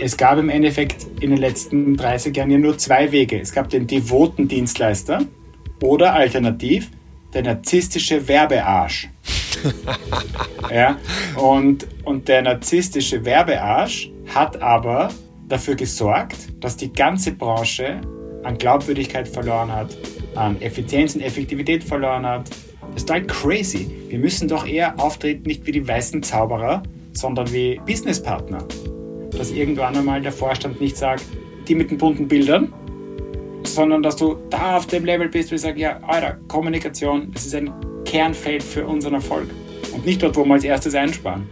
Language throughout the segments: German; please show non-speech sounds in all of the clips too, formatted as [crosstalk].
Es gab im Endeffekt in den letzten 30 Jahren ja nur zwei Wege. Es gab den devoten Dienstleister oder alternativ der narzisstische Werbearsch. [laughs] ja, und, und der narzisstische Werbearsch hat aber dafür gesorgt, dass die ganze Branche an Glaubwürdigkeit verloren hat, an Effizienz und Effektivität verloren hat. Das ist halt crazy. Wir müssen doch eher auftreten, nicht wie die weißen Zauberer, sondern wie Businesspartner. Dass irgendwann einmal der Vorstand nicht sagt, die mit den bunten Bildern, sondern dass du da auf dem Level bist, wo ich sage, ja, Alter, Kommunikation, das ist ein Kernfeld für unseren Erfolg. Und nicht dort, wo wir als erstes einsparen.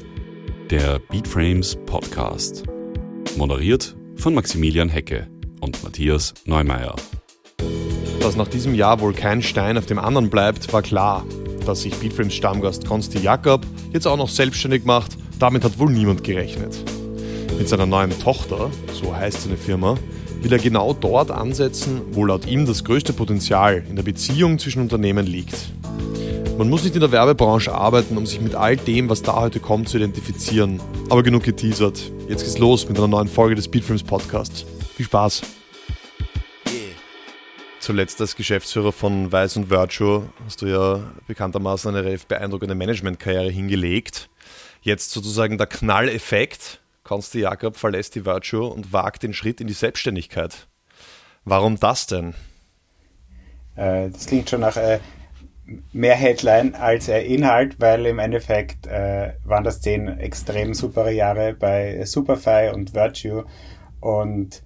Der Beatframes Podcast. Moderiert von Maximilian Hecke und Matthias Neumeier. Dass nach diesem Jahr wohl kein Stein auf dem anderen bleibt, war klar. Dass sich Beatframes Stammgast Konsti Jakob jetzt auch noch selbstständig macht, damit hat wohl niemand gerechnet. Mit seiner neuen Tochter, so heißt seine Firma, will er genau dort ansetzen, wo laut ihm das größte Potenzial in der Beziehung zwischen Unternehmen liegt. Man muss nicht in der Werbebranche arbeiten, um sich mit all dem, was da heute kommt, zu identifizieren. Aber genug geteasert. Jetzt geht's los mit einer neuen Folge des Speedfilms Podcasts. Viel Spaß! Zuletzt als Geschäftsführer von Weiß und Virtue hast du ja bekanntermaßen eine relativ beeindruckende Managementkarriere hingelegt. Jetzt sozusagen der Knalleffekt Konsti Jakob verlässt die Virtue und wagt den Schritt in die Selbstständigkeit. Warum das denn? Äh, das klingt schon nach äh, mehr Headline als äh, Inhalt, weil im Endeffekt äh, waren das zehn extrem super Jahre bei Superfy und Virtue und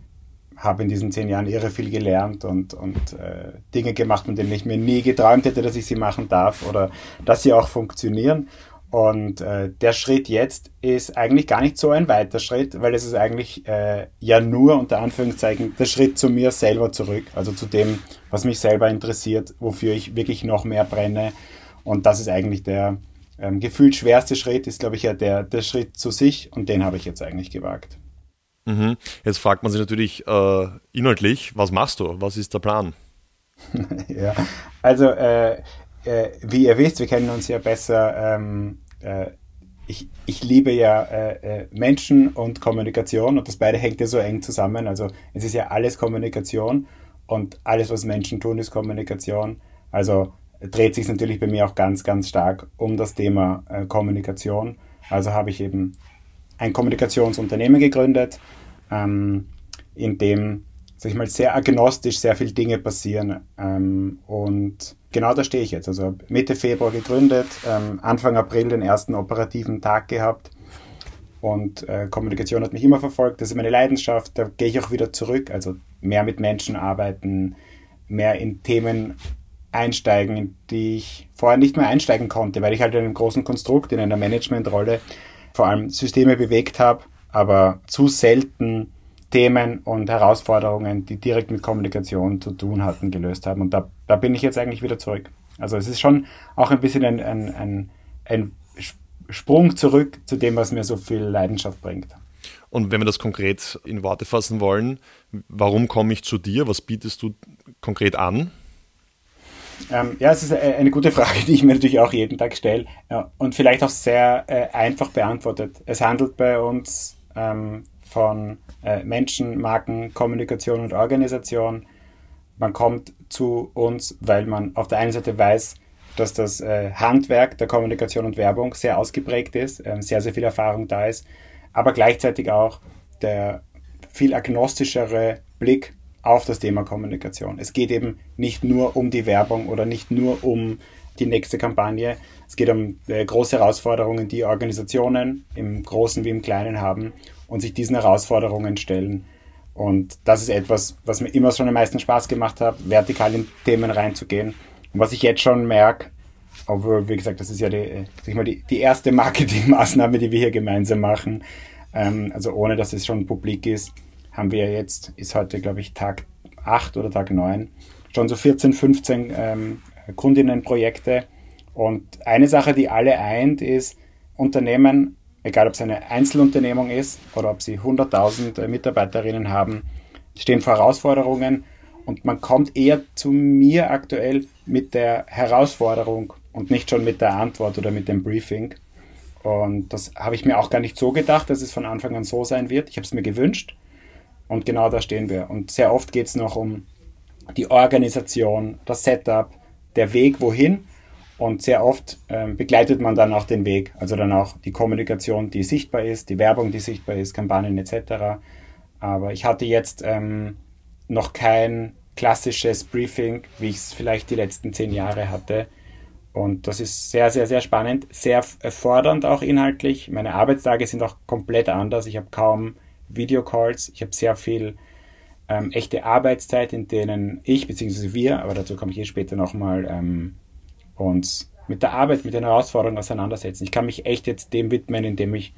habe in diesen zehn Jahren irre viel gelernt und, und äh, Dinge gemacht, von denen ich mir nie geträumt hätte, dass ich sie machen darf oder dass sie auch funktionieren. Und äh, der Schritt jetzt ist eigentlich gar nicht so ein weiter Schritt, weil es ist eigentlich äh, ja nur unter Anführungszeichen der Schritt zu mir selber zurück, also zu dem, was mich selber interessiert, wofür ich wirklich noch mehr brenne. Und das ist eigentlich der ähm, gefühlt schwerste Schritt, ist glaube ich ja der, der Schritt zu sich und den habe ich jetzt eigentlich gewagt. Mhm. Jetzt fragt man sich natürlich äh, inhaltlich, was machst du? Was ist der Plan? [laughs] ja, also äh, äh, wie ihr wisst, wir kennen uns ja besser. Ähm, äh, ich, ich liebe ja äh, äh, Menschen und Kommunikation und das beide hängt ja so eng zusammen. Also es ist ja alles Kommunikation und alles, was Menschen tun, ist Kommunikation. Also dreht sich natürlich bei mir auch ganz, ganz stark um das Thema äh, Kommunikation. Also habe ich eben ein Kommunikationsunternehmen gegründet, ähm, in dem, sag ich mal, sehr agnostisch sehr viele Dinge passieren. Ähm, und genau da stehe ich jetzt. Also Mitte Februar gegründet, ähm, Anfang April den ersten operativen Tag gehabt. Und äh, Kommunikation hat mich immer verfolgt. Das ist meine Leidenschaft. Da gehe ich auch wieder zurück. Also mehr mit Menschen arbeiten, mehr in Themen einsteigen, in die ich vorher nicht mehr einsteigen konnte, weil ich halt in einem großen Konstrukt, in einer Managementrolle vor allem Systeme bewegt habe, aber zu selten Themen und Herausforderungen, die direkt mit Kommunikation zu tun hatten, gelöst haben. Und da, da bin ich jetzt eigentlich wieder zurück. Also es ist schon auch ein bisschen ein, ein, ein, ein Sprung zurück zu dem, was mir so viel Leidenschaft bringt. Und wenn wir das konkret in Worte fassen wollen, warum komme ich zu dir? Was bietest du konkret an? Ähm, ja, es ist eine gute Frage, [laughs] die ich mir natürlich auch jeden Tag stelle ja, und vielleicht auch sehr äh, einfach beantwortet. Es handelt bei uns ähm, von äh, Menschen, Marken, Kommunikation und Organisation. Man kommt zu uns, weil man auf der einen Seite weiß, dass das äh, Handwerk der Kommunikation und Werbung sehr ausgeprägt ist, äh, sehr, sehr viel Erfahrung da ist, aber gleichzeitig auch der viel agnostischere Blick auf das Thema Kommunikation. Es geht eben nicht nur um die Werbung oder nicht nur um die nächste Kampagne. Es geht um äh, große Herausforderungen, die Organisationen im Großen wie im Kleinen haben und sich diesen Herausforderungen stellen. Und das ist etwas, was mir immer schon am meisten Spaß gemacht hat, vertikal in Themen reinzugehen. Und was ich jetzt schon merke, obwohl, wie gesagt, das ist ja die, sag mal, die, die erste [laughs] Marketingmaßnahme, die wir hier gemeinsam machen. Ähm, also ohne, dass es schon publik ist, haben wir jetzt, ist heute, glaube ich, Tag 8 oder Tag 9, schon so 14, 15 ähm, Kundinnenprojekte. Und eine Sache, die alle eint, ist, Unternehmen egal ob es eine Einzelunternehmung ist oder ob sie 100.000 äh, Mitarbeiterinnen haben, stehen vor Herausforderungen und man kommt eher zu mir aktuell mit der Herausforderung und nicht schon mit der Antwort oder mit dem Briefing. Und das habe ich mir auch gar nicht so gedacht, dass es von Anfang an so sein wird. Ich habe es mir gewünscht. Und genau da stehen wir. Und sehr oft geht es noch um die Organisation, das Setup, der Weg wohin. Und sehr oft ähm, begleitet man dann auch den Weg, also dann auch die Kommunikation, die sichtbar ist, die Werbung, die sichtbar ist, Kampagnen etc. Aber ich hatte jetzt ähm, noch kein klassisches Briefing, wie ich es vielleicht die letzten zehn Jahre hatte. Und das ist sehr, sehr, sehr spannend, sehr fordernd auch inhaltlich. Meine Arbeitstage sind auch komplett anders. Ich habe kaum Videocalls, ich habe sehr viel ähm, echte Arbeitszeit, in denen ich bzw. wir, aber dazu komme ich eh später nochmal, ähm, uns mit der Arbeit, mit den Herausforderungen auseinandersetzen. Ich kann mich echt jetzt dem widmen, in dem ich,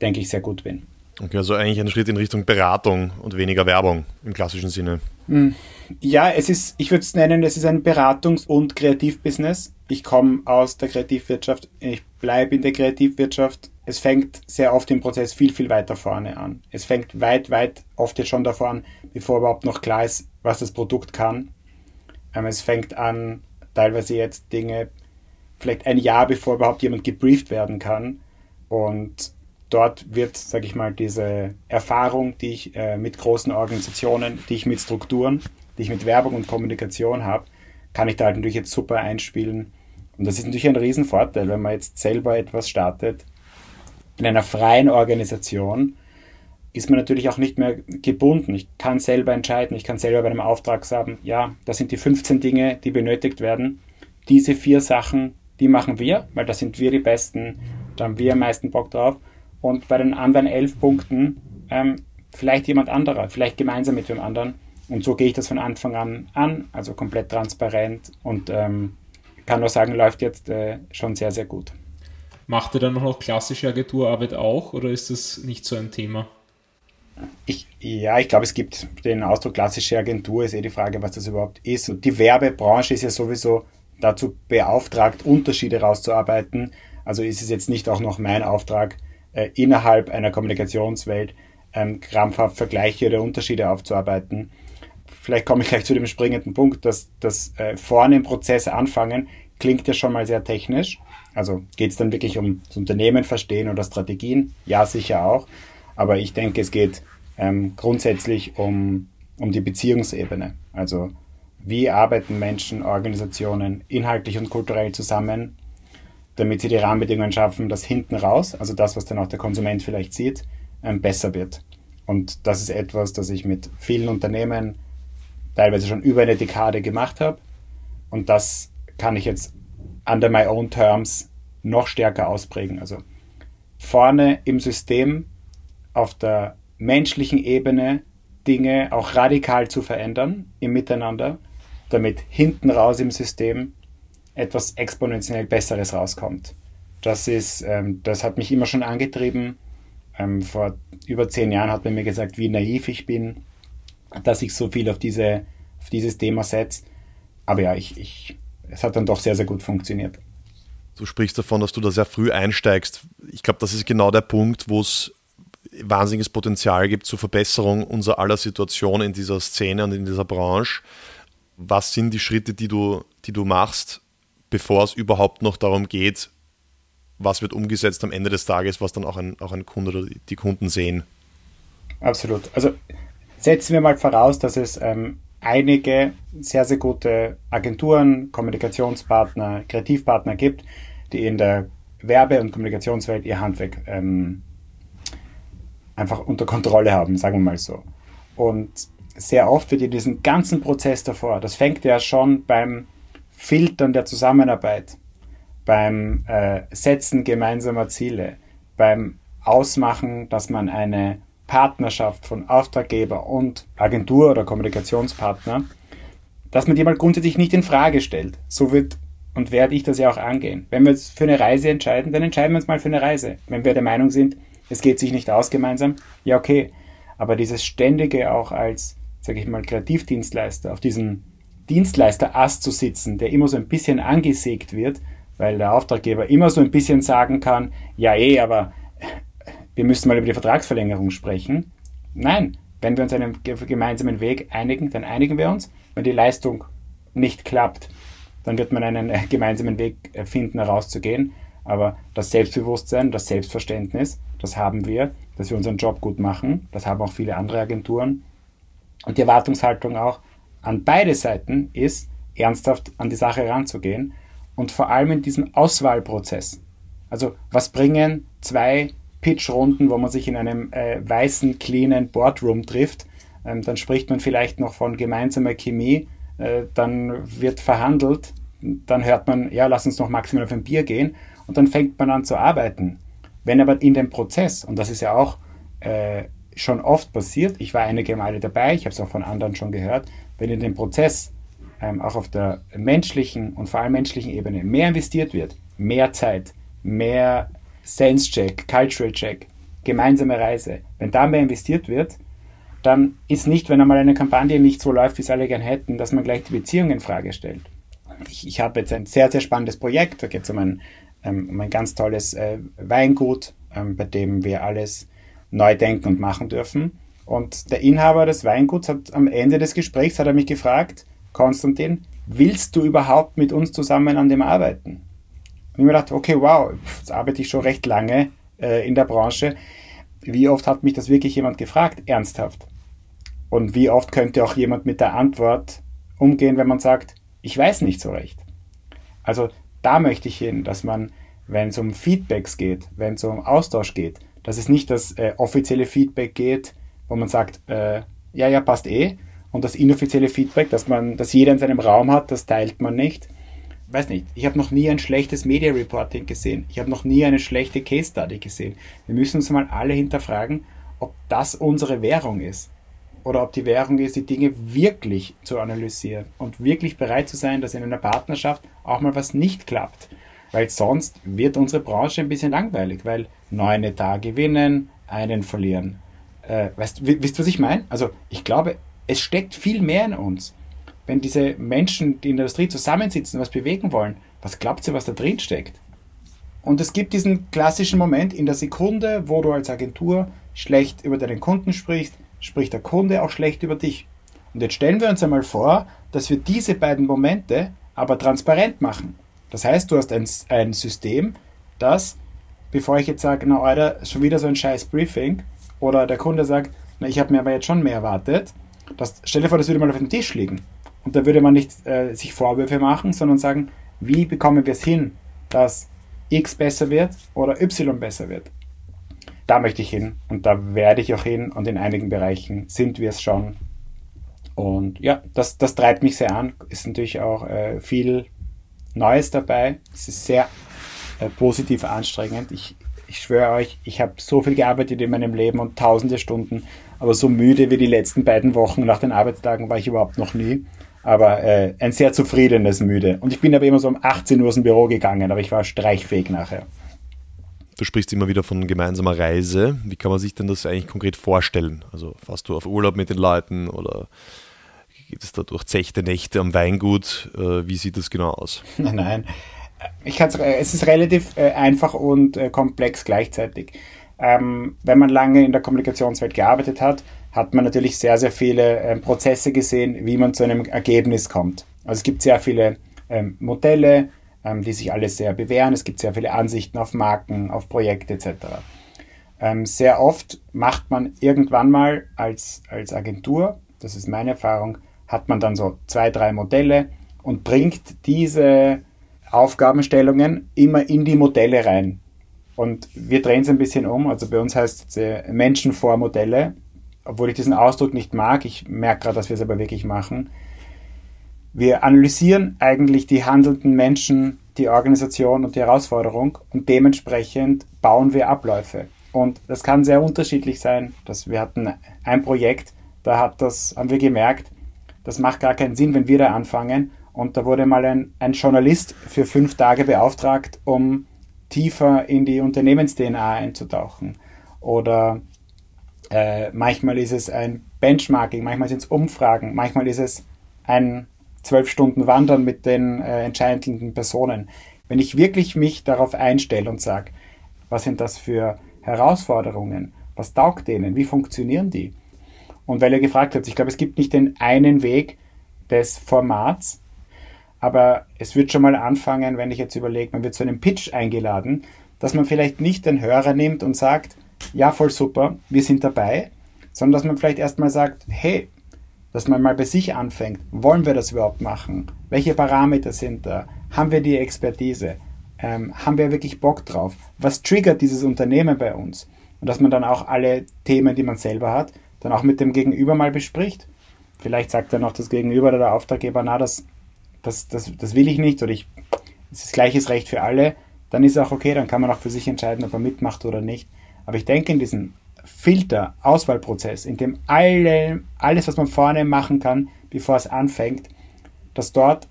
denke ich, sehr gut bin. Okay, also eigentlich ein Schritt in Richtung Beratung und weniger Werbung im klassischen Sinne. Hm. Ja, es ist, ich würde es nennen, es ist ein Beratungs- und Kreativbusiness. Ich komme aus der Kreativwirtschaft, ich bleibe in der Kreativwirtschaft. Es fängt sehr oft im Prozess viel, viel weiter vorne an. Es fängt weit, weit oft jetzt schon davor an, bevor überhaupt noch klar ist, was das Produkt kann. Ähm, es fängt an, teilweise jetzt Dinge, vielleicht ein Jahr bevor überhaupt jemand gebrieft werden kann. Und dort wird, sage ich mal, diese Erfahrung, die ich äh, mit großen Organisationen, die ich mit Strukturen, die ich mit Werbung und Kommunikation habe, kann ich da halt natürlich jetzt super einspielen. Und das ist natürlich ein Riesenvorteil, wenn man jetzt selber etwas startet. In einer freien Organisation ist man natürlich auch nicht mehr gebunden. Ich kann selber entscheiden, ich kann selber bei einem Auftrag sagen, ja, das sind die 15 Dinge, die benötigt werden. Diese vier Sachen, die machen wir, weil da sind wir die Besten, da haben wir am meisten Bock drauf und bei den anderen elf Punkten ähm, vielleicht jemand anderer, vielleicht gemeinsam mit dem anderen. Und so gehe ich das von Anfang an an, also komplett transparent und ähm, kann nur sagen, läuft jetzt äh, schon sehr, sehr gut. Macht ihr dann noch klassische Agenturarbeit auch oder ist das nicht so ein Thema? Ich, ja, ich glaube, es gibt den Ausdruck klassische Agentur, ist eh die Frage, was das überhaupt ist. Die Werbebranche ist ja sowieso dazu beauftragt, Unterschiede rauszuarbeiten. Also ist es jetzt nicht auch noch mein Auftrag, äh, innerhalb einer Kommunikationswelt ähm, krampfhaft Vergleiche oder Unterschiede aufzuarbeiten. Vielleicht komme ich gleich zu dem springenden Punkt, dass das äh, vorne im Prozess anfangen klingt ja schon mal sehr technisch. Also geht es dann wirklich um das Unternehmen verstehen oder Strategien? Ja, sicher auch. Aber ich denke, es geht ähm, grundsätzlich um, um die Beziehungsebene. Also wie arbeiten Menschen, Organisationen inhaltlich und kulturell zusammen? damit sie die Rahmenbedingungen schaffen, dass hinten raus, also das, was dann auch der Konsument vielleicht sieht, ähm, besser wird. Und das ist etwas, das ich mit vielen Unternehmen teilweise schon über eine Dekade gemacht habe. Und das kann ich jetzt under my own terms noch stärker ausprägen. Also vorne im System auf der menschlichen Ebene Dinge auch radikal zu verändern im Miteinander, damit hinten raus im System etwas exponentiell Besseres rauskommt. Das ist, ähm, das hat mich immer schon angetrieben. Ähm, vor über zehn Jahren hat man mir gesagt, wie naiv ich bin, dass ich so viel auf, diese, auf dieses Thema setze. Aber ja, ich, ich, es hat dann doch sehr, sehr gut funktioniert. Du sprichst davon, dass du da sehr früh einsteigst. Ich glaube, das ist genau der Punkt, wo es wahnsinniges Potenzial gibt zur Verbesserung unserer aller Situation in dieser Szene und in dieser Branche. Was sind die Schritte, die du, die du machst, bevor es überhaupt noch darum geht, was wird umgesetzt am Ende des Tages, was dann auch ein, auch ein Kunde oder die Kunden sehen. Absolut. Also setzen wir mal voraus, dass es ähm, einige sehr, sehr gute Agenturen, Kommunikationspartner, Kreativpartner gibt, die in der Werbe- und Kommunikationswelt ihr Handwerk ähm, einfach unter Kontrolle haben, sagen wir mal so. Und sehr oft wird in diesem ganzen Prozess davor, das fängt ja schon beim Filtern der Zusammenarbeit, beim äh, Setzen gemeinsamer Ziele, beim Ausmachen, dass man eine Partnerschaft von Auftraggeber und Agentur oder Kommunikationspartner, dass man die mal grundsätzlich nicht in Frage stellt. So wird und werde ich das ja auch angehen. Wenn wir uns für eine Reise entscheiden, dann entscheiden wir uns mal für eine Reise. Wenn wir der Meinung sind, es geht sich nicht aus gemeinsam, ja okay. Aber dieses ständige auch als, sage ich mal, Kreativdienstleister auf diesen Dienstleister-Ast zu sitzen, der immer so ein bisschen angesägt wird, weil der Auftraggeber immer so ein bisschen sagen kann, ja eh, aber wir müssen mal über die Vertragsverlängerung sprechen. Nein, wenn wir uns einen gemeinsamen Weg einigen, dann einigen wir uns. Wenn die Leistung nicht klappt, dann wird man einen gemeinsamen Weg finden, herauszugehen. Aber das Selbstbewusstsein, das Selbstverständnis, das haben wir, dass wir unseren Job gut machen. Das haben auch viele andere Agenturen. Und die Erwartungshaltung auch an beide Seiten ist, ernsthaft an die Sache heranzugehen und vor allem in diesem Auswahlprozess. Also was bringen zwei Pitchrunden, wo man sich in einem äh, weißen, cleanen Boardroom trifft, ähm, dann spricht man vielleicht noch von gemeinsamer Chemie, äh, dann wird verhandelt, dann hört man, ja, lass uns noch maximal auf ein Bier gehen und dann fängt man an zu arbeiten. Wenn aber in dem Prozess, und das ist ja auch äh, schon oft passiert, ich war einige Male dabei, ich habe es auch von anderen schon gehört, wenn in dem Prozess ähm, auch auf der menschlichen und vor allem menschlichen Ebene mehr investiert wird, mehr Zeit, mehr Sense-Check, Cultural-Check, gemeinsame Reise, wenn da mehr investiert wird, dann ist nicht, wenn einmal eine Kampagne nicht so läuft, wie es alle gern hätten, dass man gleich die Beziehung in Frage stellt. Ich, ich habe jetzt ein sehr, sehr spannendes Projekt, da geht es um ein ähm, um ein ganz tolles äh, Weingut, ähm, bei dem wir alles neu denken und machen dürfen. Und der Inhaber des Weinguts hat am Ende des Gesprächs hat er mich gefragt, Konstantin, willst du überhaupt mit uns zusammen an dem arbeiten? Und ich mir gedacht, okay, wow, jetzt arbeite ich schon recht lange äh, in der Branche. Wie oft hat mich das wirklich jemand gefragt, ernsthaft? Und wie oft könnte auch jemand mit der Antwort umgehen, wenn man sagt, ich weiß nicht so recht? Also da möchte ich hin, dass man, wenn es um Feedbacks geht, wenn es um Austausch geht, dass es nicht das äh, offizielle Feedback geht, wo man sagt, äh, ja, ja, passt eh, und das inoffizielle Feedback, dass man, dass jeder in seinem Raum hat, das teilt man nicht. Weiß nicht, ich habe noch nie ein schlechtes Media Reporting gesehen. Ich habe noch nie eine schlechte Case Study gesehen. Wir müssen uns mal alle hinterfragen, ob das unsere Währung ist oder ob die Währung ist, die Dinge wirklich zu analysieren und wirklich bereit zu sein, dass in einer Partnerschaft auch mal was nicht klappt. Weil sonst wird unsere Branche ein bisschen langweilig, weil neun Etat gewinnen, einen verlieren. Äh, weißt, wisst du, was ich meine? Also ich glaube, es steckt viel mehr in uns. Wenn diese Menschen, die in der Industrie zusammensitzen, was bewegen wollen, was glaubt ihr, was da drin steckt? Und es gibt diesen klassischen Moment in der Sekunde, wo du als Agentur schlecht über deinen Kunden sprichst, spricht der Kunde auch schlecht über dich. Und jetzt stellen wir uns einmal vor, dass wir diese beiden Momente aber transparent machen. Das heißt, du hast ein, ein System, das, bevor ich jetzt sage, na Alter, schon wieder so ein scheiß Briefing, oder der Kunde sagt, na, ich habe mir aber jetzt schon mehr erwartet, das, stell dir vor, das würde mal auf dem Tisch liegen. Und da würde man nicht äh, sich Vorwürfe machen, sondern sagen, wie bekommen wir es hin, dass X besser wird oder Y besser wird da möchte ich hin und da werde ich auch hin und in einigen Bereichen sind wir es schon. Und ja, das, das treibt mich sehr an. Ist natürlich auch äh, viel Neues dabei. Es ist sehr äh, positiv anstrengend. Ich, ich schwöre euch, ich habe so viel gearbeitet in meinem Leben und tausende Stunden, aber so müde wie die letzten beiden Wochen nach den Arbeitstagen war ich überhaupt noch nie. Aber äh, ein sehr zufriedenes Müde. Und ich bin aber immer so um 18 Uhr aus dem Büro gegangen, aber ich war streichfähig nachher. Du sprichst immer wieder von gemeinsamer Reise. Wie kann man sich denn das eigentlich konkret vorstellen? Also fährst du auf Urlaub mit den Leuten oder geht es da durch zechte Nächte am Weingut? Äh, wie sieht das genau aus? [laughs] Nein, nein. Ich kann's, äh, es ist relativ äh, einfach und komplex gleichzeitig. Ähm, wenn man lange in der Kommunikationswelt gearbeitet hat, hat man natürlich sehr, sehr viele Prozesse gesehen, wie man zu einem Ergebnis kommt. Also es gibt sehr viele ähm, Modelle, ähm, die sich alle sehr bewähren. Es gibt sehr viele Ansichten auf Marken, auf Projekte etc. Ähm, sehr oft macht man irgendwann mal als, als Agentur, das ist meine Erfahrung, hat man dann so zwei, drei Modelle und bringt diese Aufgabenstellungen immer in die Modelle rein. Und wir drehen es ein bisschen um. Also bei uns heißt es äh, Menschen vor Modelle, obwohl ich diesen Ausdruck nicht mag. Ich merke gerade, dass wir es aber wirklich machen. Wir analysieren eigentlich die handelnden Menschen, die Organisation und die Herausforderung und dementsprechend bauen wir Abläufe. Und das kann sehr unterschiedlich sein. Dass wir hatten ein Projekt, da hat das, haben wir gemerkt, das macht gar keinen Sinn, wenn wir da anfangen. Und da wurde mal ein, ein Journalist für fünf Tage beauftragt, um tiefer in die Unternehmens-DNA einzutauchen. Oder äh, manchmal ist es ein Benchmarking, manchmal sind es Umfragen, manchmal ist es ein zwölf Stunden wandern mit den äh, entscheidenden Personen. Wenn ich wirklich mich darauf einstelle und sage, was sind das für Herausforderungen, was taugt denen, wie funktionieren die? Und weil ihr gefragt habt, ich glaube, es gibt nicht den einen Weg des Formats. Aber es wird schon mal anfangen, wenn ich jetzt überlege, man wird zu einem Pitch eingeladen, dass man vielleicht nicht den Hörer nimmt und sagt, ja, voll super, wir sind dabei, sondern dass man vielleicht erstmal sagt, hey, dass man mal bei sich anfängt, wollen wir das überhaupt machen? Welche Parameter sind da? Haben wir die Expertise? Ähm, haben wir wirklich Bock drauf? Was triggert dieses Unternehmen bei uns? Und dass man dann auch alle Themen, die man selber hat, dann auch mit dem Gegenüber mal bespricht. Vielleicht sagt dann auch das Gegenüber oder der Auftraggeber, na, das, das, das, das will ich nicht oder ich, es ist gleiches Recht für alle. Dann ist es auch okay, dann kann man auch für sich entscheiden, ob er mitmacht oder nicht. Aber ich denke, in diesem Filter, Auswahlprozess, in dem alle, alles, was man vorne machen kann, bevor es anfängt, dass dort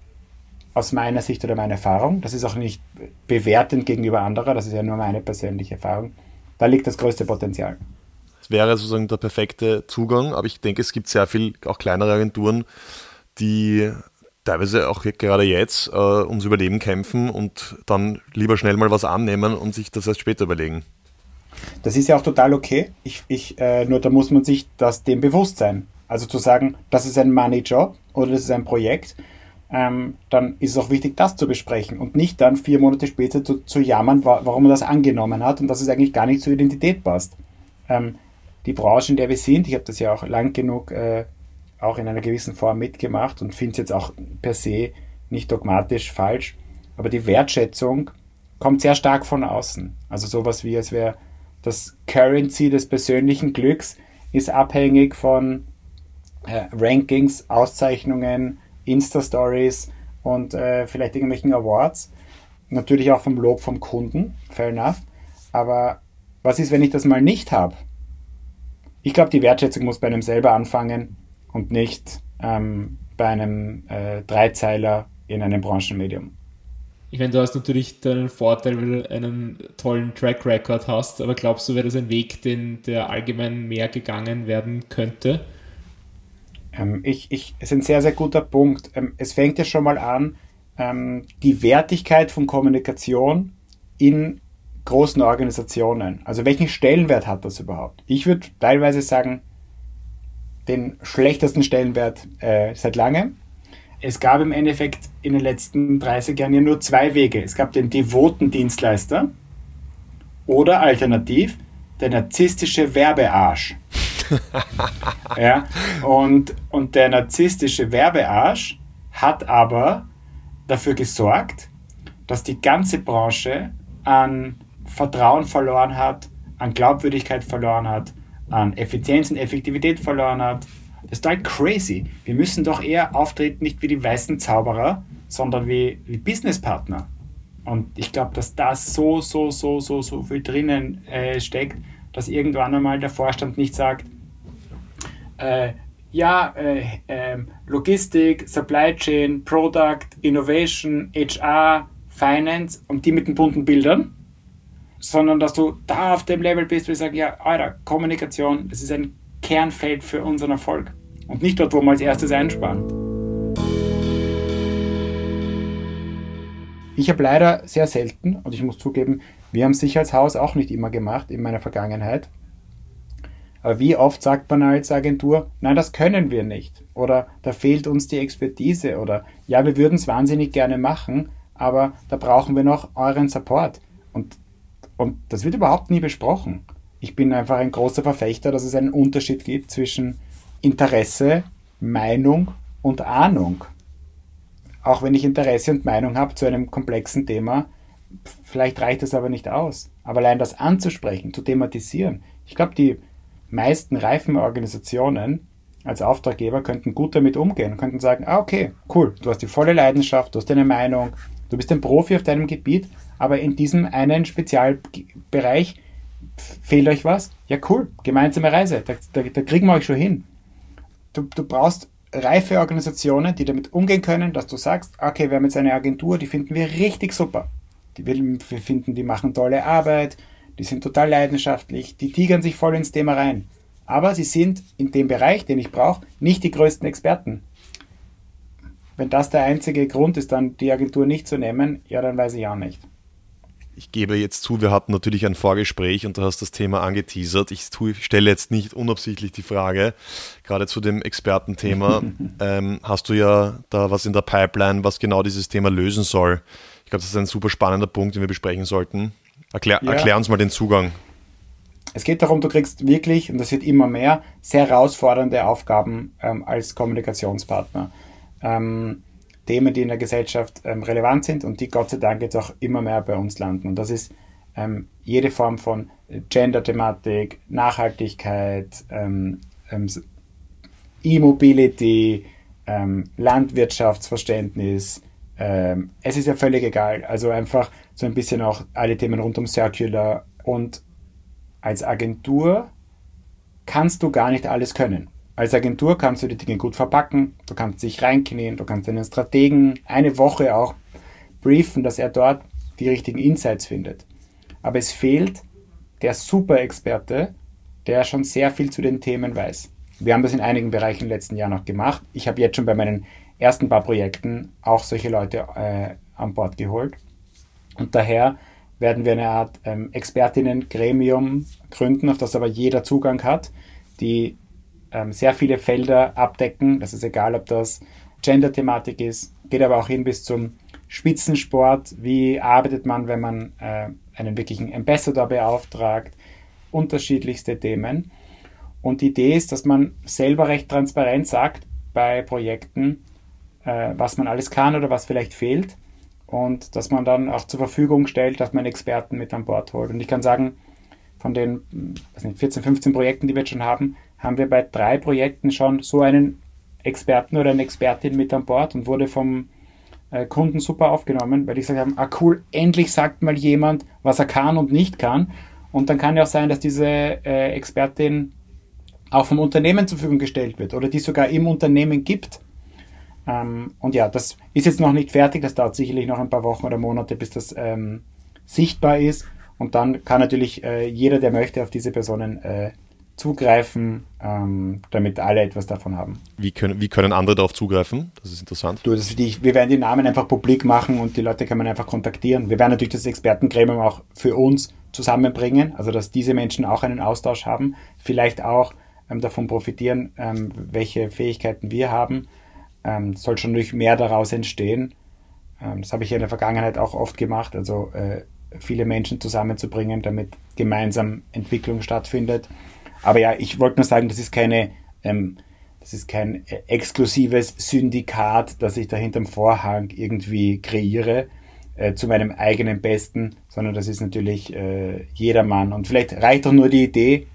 aus meiner Sicht oder meiner Erfahrung, das ist auch nicht bewertend gegenüber anderer, das ist ja nur meine persönliche Erfahrung, da liegt das größte Potenzial. Das wäre sozusagen der perfekte Zugang, aber ich denke, es gibt sehr viel, auch kleinere Agenturen, die teilweise auch gerade jetzt äh, ums Überleben kämpfen und dann lieber schnell mal was annehmen und sich das erst später überlegen. Das ist ja auch total okay. Ich, ich, äh, nur da muss man sich das dem bewusst sein. Also zu sagen, das ist ein Money-Job oder das ist ein Projekt, ähm, dann ist es auch wichtig, das zu besprechen und nicht dann vier Monate später zu, zu jammern, wa warum man das angenommen hat und dass es eigentlich gar nicht zur Identität passt. Ähm, die Branche, in der wir sind, ich habe das ja auch lang genug äh, auch in einer gewissen Form mitgemacht und finde es jetzt auch per se nicht dogmatisch falsch, aber die Wertschätzung kommt sehr stark von außen. Also sowas wie, als wäre das Currency des persönlichen Glücks ist abhängig von äh, Rankings, Auszeichnungen, Insta-Stories und äh, vielleicht irgendwelchen Awards. Natürlich auch vom Lob vom Kunden, fair enough. Aber was ist, wenn ich das mal nicht habe? Ich glaube, die Wertschätzung muss bei einem selber anfangen und nicht ähm, bei einem äh, Dreizeiler in einem Branchenmedium ich meine, du hast natürlich deinen Vorteil, weil du einen tollen Track Record hast, aber glaubst du, wäre das ein Weg, den der allgemein mehr gegangen werden könnte? Ähm, ich, ich, es ist ein sehr, sehr guter Punkt. Ähm, es fängt ja schon mal an, ähm, die Wertigkeit von Kommunikation in großen Organisationen. Also welchen Stellenwert hat das überhaupt? Ich würde teilweise sagen, den schlechtesten Stellenwert äh, seit langem es gab im Endeffekt in den letzten 30 Jahren ja nur zwei Wege. Es gab den devoten Dienstleister oder alternativ der narzisstische Werbearsch. [laughs] ja, und, und der narzisstische Werbearsch hat aber dafür gesorgt, dass die ganze Branche an Vertrauen verloren hat, an Glaubwürdigkeit verloren hat, an Effizienz und Effektivität verloren hat, das ist total crazy. Wir müssen doch eher auftreten, nicht wie die weißen Zauberer, sondern wie, wie Businesspartner. Und ich glaube, dass das so, so, so, so, so viel drinnen äh, steckt, dass irgendwann einmal der Vorstand nicht sagt, äh, ja, äh, ähm, Logistik, Supply Chain, Product, Innovation, HR, Finance und die mit den bunten Bildern, sondern dass du da auf dem Level bist, wo ich sage, ja, Alter, Kommunikation, das ist ein Kernfeld für unseren Erfolg und nicht dort, wo wir als erstes einsparen. Ich habe leider sehr selten, und ich muss zugeben, wir haben es sicher als Haus auch nicht immer gemacht in meiner Vergangenheit. Aber wie oft sagt man als Agentur, nein, das können wir nicht. Oder da fehlt uns die Expertise. Oder ja, wir würden es wahnsinnig gerne machen, aber da brauchen wir noch euren Support. Und, und das wird überhaupt nie besprochen ich bin einfach ein großer Verfechter, dass es einen Unterschied gibt zwischen Interesse, Meinung und Ahnung. Auch wenn ich Interesse und Meinung habe zu einem komplexen Thema, vielleicht reicht es aber nicht aus. Aber allein das anzusprechen, zu thematisieren, ich glaube, die meisten reifen Organisationen als Auftraggeber könnten gut damit umgehen, könnten sagen, ah, okay, cool, du hast die volle Leidenschaft, du hast deine Meinung, du bist ein Profi auf deinem Gebiet, aber in diesem einen Spezialbereich fehlt euch was? Ja, cool, gemeinsame Reise, da, da, da kriegen wir euch schon hin. Du, du brauchst reife Organisationen, die damit umgehen können, dass du sagst, okay, wir haben jetzt eine Agentur, die finden wir richtig super. Die wir finden, die machen tolle Arbeit, die sind total leidenschaftlich, die tigern sich voll ins Thema rein. Aber sie sind in dem Bereich, den ich brauche, nicht die größten Experten. Wenn das der einzige Grund ist, dann die Agentur nicht zu nehmen, ja, dann weiß ich auch nicht. Ich gebe jetzt zu, wir hatten natürlich ein Vorgespräch und du hast das Thema angeteasert. Ich tue, stelle jetzt nicht unabsichtlich die Frage, gerade zu dem Expertenthema. [laughs] ähm, hast du ja da was in der Pipeline, was genau dieses Thema lösen soll? Ich glaube, das ist ein super spannender Punkt, den wir besprechen sollten. Erklär, ja. erklär uns mal den Zugang. Es geht darum, du kriegst wirklich, und das wird immer mehr, sehr herausfordernde Aufgaben ähm, als Kommunikationspartner. Ähm, Themen, die in der Gesellschaft ähm, relevant sind und die Gott sei Dank jetzt auch immer mehr bei uns landen. Und das ist ähm, jede Form von Gender-Thematik, Nachhaltigkeit, ähm, ähm, E-Mobility, ähm, Landwirtschaftsverständnis. Ähm, es ist ja völlig egal. Also einfach so ein bisschen auch alle Themen rund um Circular und als Agentur kannst du gar nicht alles können. Als Agentur kannst du die Dinge gut verpacken, du kannst dich reinknien, du kannst deinen Strategen eine Woche auch briefen, dass er dort die richtigen Insights findet. Aber es fehlt der Super-Experte, der schon sehr viel zu den Themen weiß. Wir haben das in einigen Bereichen im letzten Jahr noch gemacht. Ich habe jetzt schon bei meinen ersten paar Projekten auch solche Leute äh, an Bord geholt. Und daher werden wir eine Art ähm, Expertinnen-Gremium gründen, auf das aber jeder Zugang hat, die ähm, sehr viele Felder abdecken. Das ist egal, ob das Gender-Thematik ist, geht aber auch hin bis zum Spitzensport. Wie arbeitet man, wenn man äh, einen wirklichen Ambassador beauftragt? Unterschiedlichste Themen. Und die Idee ist, dass man selber recht transparent sagt bei Projekten, äh, was man alles kann oder was vielleicht fehlt. Und dass man dann auch zur Verfügung stellt, dass man Experten mit an Bord holt. Und ich kann sagen, von den nicht, 14, 15 Projekten, die wir jetzt schon haben, haben wir bei drei Projekten schon so einen Experten oder eine Expertin mit an Bord und wurde vom äh, Kunden super aufgenommen, weil die gesagt haben, ah cool, endlich sagt mal jemand, was er kann und nicht kann. Und dann kann ja auch sein, dass diese äh, Expertin auch vom Unternehmen zur Verfügung gestellt wird oder die sogar im Unternehmen gibt. Ähm, und ja, das ist jetzt noch nicht fertig, das dauert sicherlich noch ein paar Wochen oder Monate, bis das ähm, sichtbar ist. Und dann kann natürlich äh, jeder, der möchte, auf diese Personen äh, zugreifen, ähm, damit alle etwas davon haben. Wie können, wie können andere darauf zugreifen? Das ist interessant. Du, das die, wir werden die Namen einfach publik machen und die Leute kann man einfach kontaktieren. Wir werden natürlich das Expertengremium auch für uns zusammenbringen, also dass diese Menschen auch einen Austausch haben, vielleicht auch ähm, davon profitieren, ähm, welche Fähigkeiten wir haben. Ähm, soll schon durch mehr daraus entstehen. Ähm, das habe ich in der Vergangenheit auch oft gemacht, also äh, viele Menschen zusammenzubringen, damit gemeinsam Entwicklung stattfindet. Aber ja, ich wollte nur sagen, das ist keine, ähm, das ist kein äh, exklusives Syndikat, das ich da hinterm Vorhang irgendwie kreiere äh, zu meinem eigenen Besten, sondern das ist natürlich äh, jedermann. Und vielleicht reicht doch nur die Idee,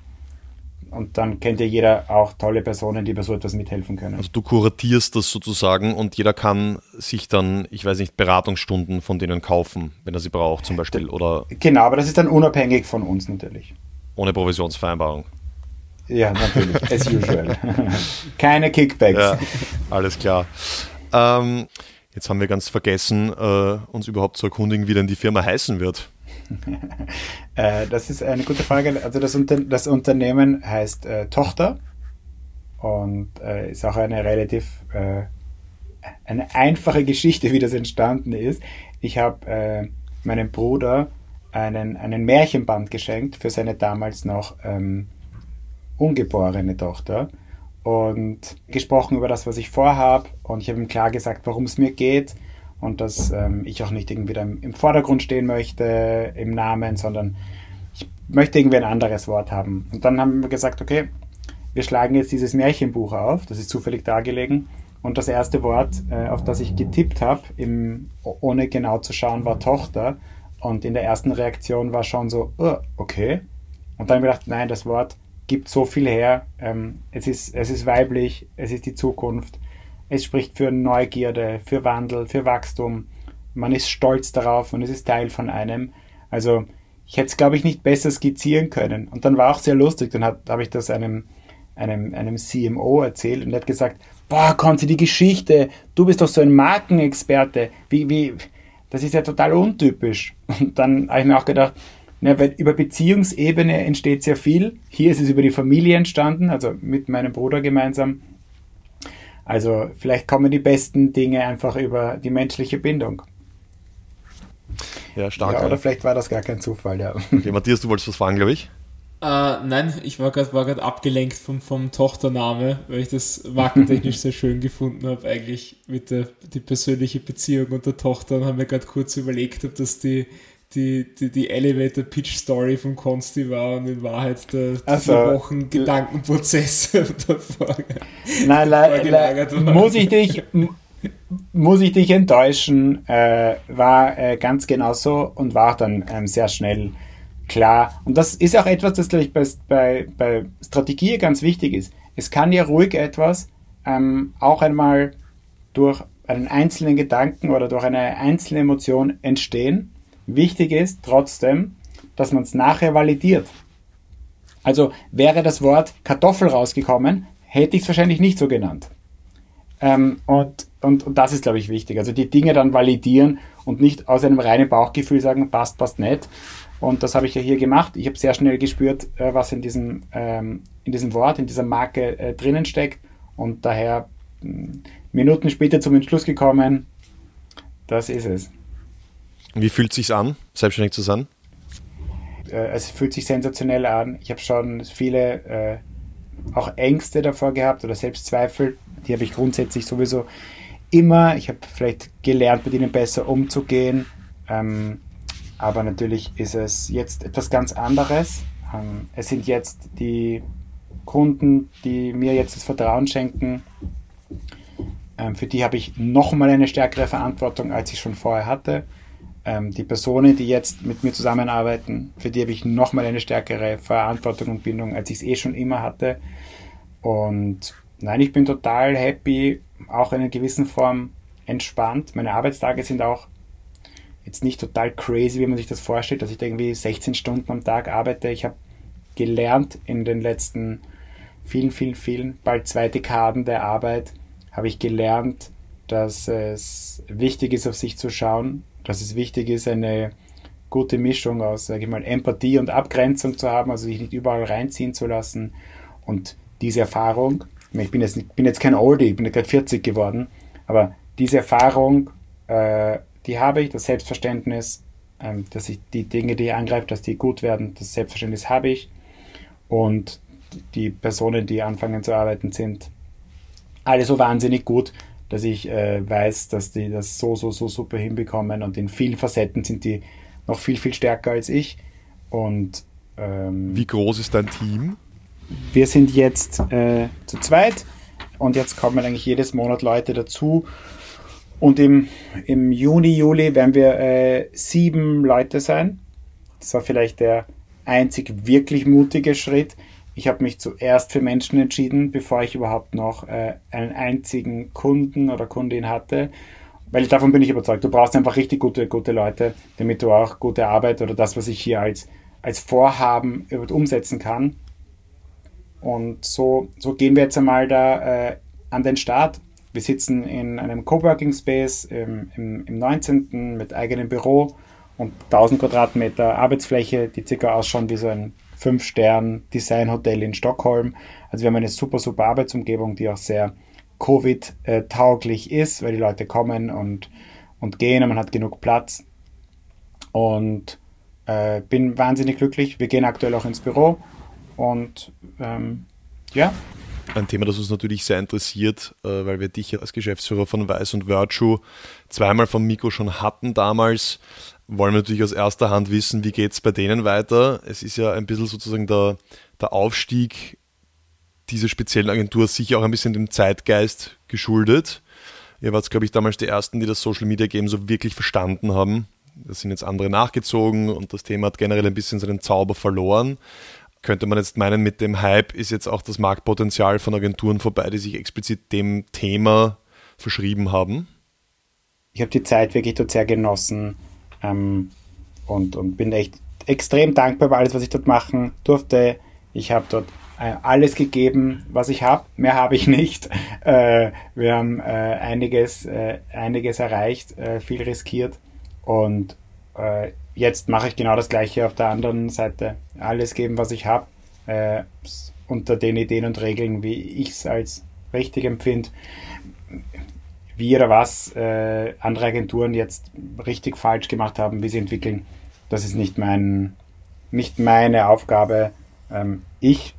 und dann kennt ja jeder auch tolle Personen, die bei so etwas mithelfen können. Also du kuratierst das sozusagen und jeder kann sich dann, ich weiß nicht, Beratungsstunden von denen kaufen, wenn er sie braucht zum Beispiel, oder? Genau, aber das ist dann unabhängig von uns natürlich. Ohne Provisionsvereinbarung. Ja, natürlich, [laughs] as usual. Keine Kickbacks. Ja, alles klar. Ähm, jetzt haben wir ganz vergessen, äh, uns überhaupt zu erkundigen, wie denn die Firma heißen wird. [laughs] äh, das ist eine gute Frage. Also das, Unter das Unternehmen heißt äh, Tochter und äh, ist auch eine relativ äh, eine einfache Geschichte, wie das entstanden ist. Ich habe äh, meinem Bruder einen, einen Märchenband geschenkt für seine damals noch ähm, ungeborene Tochter und gesprochen über das, was ich vorhabe. Und ich habe ihm klar gesagt, worum es mir geht und dass ähm, ich auch nicht irgendwie im, im Vordergrund stehen möchte im Namen, sondern ich möchte irgendwie ein anderes Wort haben. Und dann haben wir gesagt, okay, wir schlagen jetzt dieses Märchenbuch auf, das ist zufällig dargelegen. Und das erste Wort, äh, auf das ich getippt habe, ohne genau zu schauen, war Tochter. Und in der ersten Reaktion war schon so, oh, okay. Und dann habe ich gedacht, nein, das Wort gibt so viel her. Ähm, es, ist, es ist weiblich, es ist die Zukunft. Es spricht für Neugierde, für Wandel, für Wachstum. Man ist stolz darauf und es ist Teil von einem. Also ich hätte es, glaube ich, nicht besser skizzieren können. Und dann war auch sehr lustig. Dann habe ich das einem, einem, einem CMO erzählt und er hat gesagt, boah, Konzi, die Geschichte, du bist doch so ein Markenexperte. Wie, wie, das ist ja total untypisch. Und dann habe ich mir auch gedacht, ja, weil über Beziehungsebene entsteht sehr viel. Hier ist es über die Familie entstanden, also mit meinem Bruder gemeinsam. Also vielleicht kommen die besten Dinge einfach über die menschliche Bindung. Ja, stark. Ja, oder vielleicht war das gar kein Zufall, ja. Okay, Matthias, du wolltest was fragen, glaube ich. Uh, nein, ich war gerade war abgelenkt vom, vom Tochtername, weil ich das markentechnisch [laughs] sehr schön gefunden habe, eigentlich mit der die persönliche Beziehung und der Tochter und habe mir gerade kurz überlegt, ob das die, die, die, die Elevator Pitch Story von Consti war und in Wahrheit der also, Wochen Gedankenprozess [laughs] davor. Nein, le, muss ich dich muss ich dich enttäuschen, äh, war äh, ganz genau so und war dann ähm, sehr schnell klar. Und das ist auch etwas, das, glaube ich, bei, bei, bei Strategie ganz wichtig ist. Es kann ja ruhig etwas ähm, auch einmal durch einen einzelnen Gedanken oder durch eine einzelne Emotion entstehen. Wichtig ist trotzdem, dass man es nachher validiert. Also wäre das Wort Kartoffel rausgekommen, hätte ich es wahrscheinlich nicht so genannt. Ähm, und, und, und das ist, glaube ich, wichtig. Also die Dinge dann validieren und nicht aus einem reinen Bauchgefühl sagen, passt, passt nicht, und das habe ich ja hier gemacht. Ich habe sehr schnell gespürt, äh, was in diesem, ähm, in diesem Wort, in dieser Marke äh, drinnen steckt. Und daher mh, Minuten später zum Entschluss gekommen, das ist es. Wie fühlt es sich an, selbstständig zu sein? Äh, es fühlt sich sensationell an. Ich habe schon viele äh, auch Ängste davor gehabt oder Selbstzweifel. Die habe ich grundsätzlich sowieso immer. Ich habe vielleicht gelernt, mit ihnen besser umzugehen. Ähm, aber natürlich ist es jetzt etwas ganz anderes. Ähm, es sind jetzt die Kunden, die mir jetzt das Vertrauen schenken. Ähm, für die habe ich nochmal eine stärkere Verantwortung, als ich schon vorher hatte. Ähm, die Personen, die jetzt mit mir zusammenarbeiten, für die habe ich nochmal eine stärkere Verantwortung und Bindung, als ich es eh schon immer hatte. Und nein, ich bin total happy, auch in einer gewissen Form entspannt. Meine Arbeitstage sind auch jetzt nicht total crazy, wie man sich das vorstellt, dass ich da irgendwie 16 Stunden am Tag arbeite. Ich habe gelernt in den letzten vielen, vielen, vielen, bald zwei Dekaden der Arbeit, habe ich gelernt, dass es wichtig ist, auf sich zu schauen, dass es wichtig ist, eine gute Mischung aus, sage ich mal, Empathie und Abgrenzung zu haben, also sich nicht überall reinziehen zu lassen. Und diese Erfahrung, ich bin jetzt, bin jetzt kein Oldie, ich bin gerade 40 geworden, aber diese Erfahrung äh, die habe ich, das Selbstverständnis, ähm, dass ich die Dinge, die ich angreife, dass die gut werden, das Selbstverständnis habe ich. Und die Personen, die anfangen zu arbeiten, sind alle so wahnsinnig gut, dass ich äh, weiß, dass die das so, so, so super hinbekommen und in vielen Facetten sind die noch viel, viel stärker als ich. Und ähm, wie groß ist dein Team? Wir sind jetzt äh, zu zweit und jetzt kommen eigentlich jedes Monat Leute dazu und im, im Juni, Juli werden wir äh, sieben Leute sein. Das war vielleicht der einzig wirklich mutige Schritt. Ich habe mich zuerst für Menschen entschieden, bevor ich überhaupt noch äh, einen einzigen Kunden oder Kundin hatte. Weil davon bin ich überzeugt. Du brauchst einfach richtig gute, gute Leute, damit du auch gute Arbeit oder das, was ich hier als, als Vorhaben umsetzen kann. Und so, so gehen wir jetzt einmal da äh, an den Start. Wir sitzen in einem Coworking Space im, im, im 19. mit eigenem Büro und 1000 Quadratmeter Arbeitsfläche, die circa ausschauen wie so ein 5-Stern-Design-Hotel in Stockholm. Also wir haben eine super, super Arbeitsumgebung, die auch sehr Covid-tauglich ist, weil die Leute kommen und, und gehen und man hat genug Platz. Und äh, bin wahnsinnig glücklich. Wir gehen aktuell auch ins Büro und ähm, ja, ein Thema, das uns natürlich sehr interessiert, äh, weil wir dich als Geschäftsführer von Weiß und Virtue zweimal vom Mikro schon hatten damals. Wollen wir natürlich aus erster Hand wissen, wie geht es bei denen weiter? Es ist ja ein bisschen sozusagen der, der Aufstieg dieser speziellen Agentur sicher auch ein bisschen dem Zeitgeist geschuldet. Ihr wart, glaube ich, damals die Ersten, die das Social Media Game so wirklich verstanden haben. Da sind jetzt andere nachgezogen und das Thema hat generell ein bisschen seinen Zauber verloren könnte man jetzt meinen, mit dem Hype ist jetzt auch das Marktpotenzial von Agenturen vorbei, die sich explizit dem Thema verschrieben haben? Ich habe die Zeit wirklich dort sehr genossen ähm, und, und bin echt extrem dankbar für alles, was ich dort machen durfte. Ich habe dort äh, alles gegeben, was ich habe. Mehr habe ich [laughs] nicht. Äh, wir haben äh, einiges, äh, einiges erreicht, äh, viel riskiert und äh, jetzt mache ich genau das gleiche auf der anderen Seite. Alles geben, was ich habe, unter den Ideen und Regeln, wie ich es als richtig empfinde. Wie oder was äh, andere Agenturen jetzt richtig falsch gemacht haben, wie sie entwickeln, das ist nicht, mein, nicht meine Aufgabe. Ähm, ich,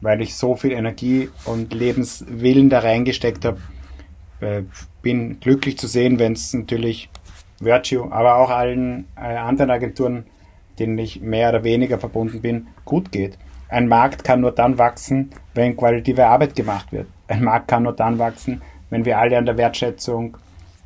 weil ich so viel Energie und Lebenswillen da reingesteckt habe, äh, bin glücklich zu sehen, wenn es natürlich Virtue, aber auch allen äh, anderen Agenturen, denen ich mehr oder weniger verbunden bin, gut geht. Ein Markt kann nur dann wachsen, wenn qualitative Arbeit gemacht wird. Ein Markt kann nur dann wachsen, wenn wir alle an der Wertschätzung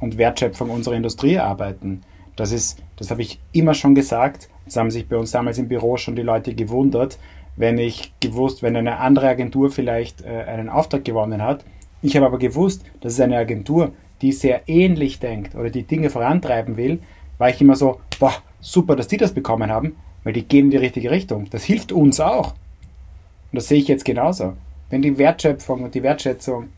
und Wertschöpfung unserer Industrie arbeiten. Das ist, das habe ich immer schon gesagt. Das haben sich bei uns damals im Büro schon die Leute gewundert, wenn ich gewusst, wenn eine andere Agentur vielleicht äh, einen Auftrag gewonnen hat. Ich habe aber gewusst, das ist eine Agentur, die sehr ähnlich denkt oder die Dinge vorantreiben will, war ich immer so, boah, super, dass die das bekommen haben, weil die gehen in die richtige Richtung. Das hilft uns auch. Und das sehe ich jetzt genauso. Wenn die Wertschöpfung und die Wertschätzung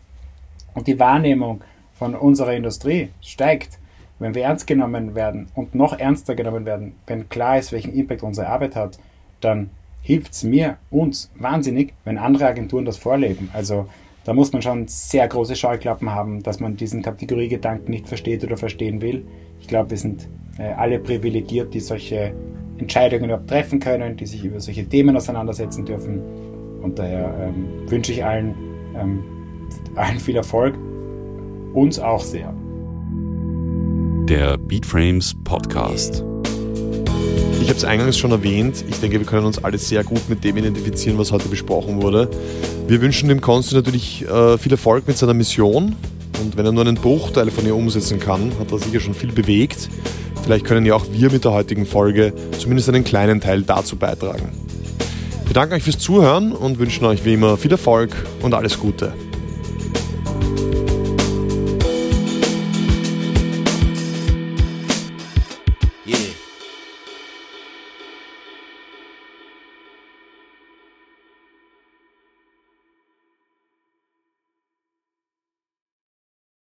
und die Wahrnehmung von unserer Industrie steigt, wenn wir ernst genommen werden und noch ernster genommen werden, wenn klar ist, welchen Impact unsere Arbeit hat, dann hilft es mir, uns wahnsinnig, wenn andere Agenturen das vorleben. Also da muss man schon sehr große Scheuklappen haben, dass man diesen Kategoriegedanken nicht versteht oder verstehen will. Ich glaube, wir sind äh, alle privilegiert, die solche Entscheidungen überhaupt treffen können, die sich über solche Themen auseinandersetzen dürfen. Und daher ähm, wünsche ich allen, ähm, allen viel Erfolg, uns auch sehr. Der Beatframes Podcast. Ich habe es eingangs schon erwähnt. Ich denke, wir können uns alle sehr gut mit dem identifizieren, was heute besprochen wurde. Wir wünschen dem Konsti natürlich äh, viel Erfolg mit seiner Mission. Und wenn er nur einen Bruchteil von ihr umsetzen kann, hat er sicher schon viel bewegt. Vielleicht können ja auch wir mit der heutigen Folge zumindest einen kleinen Teil dazu beitragen. Wir danken euch fürs Zuhören und wünschen euch wie immer viel Erfolg und alles Gute.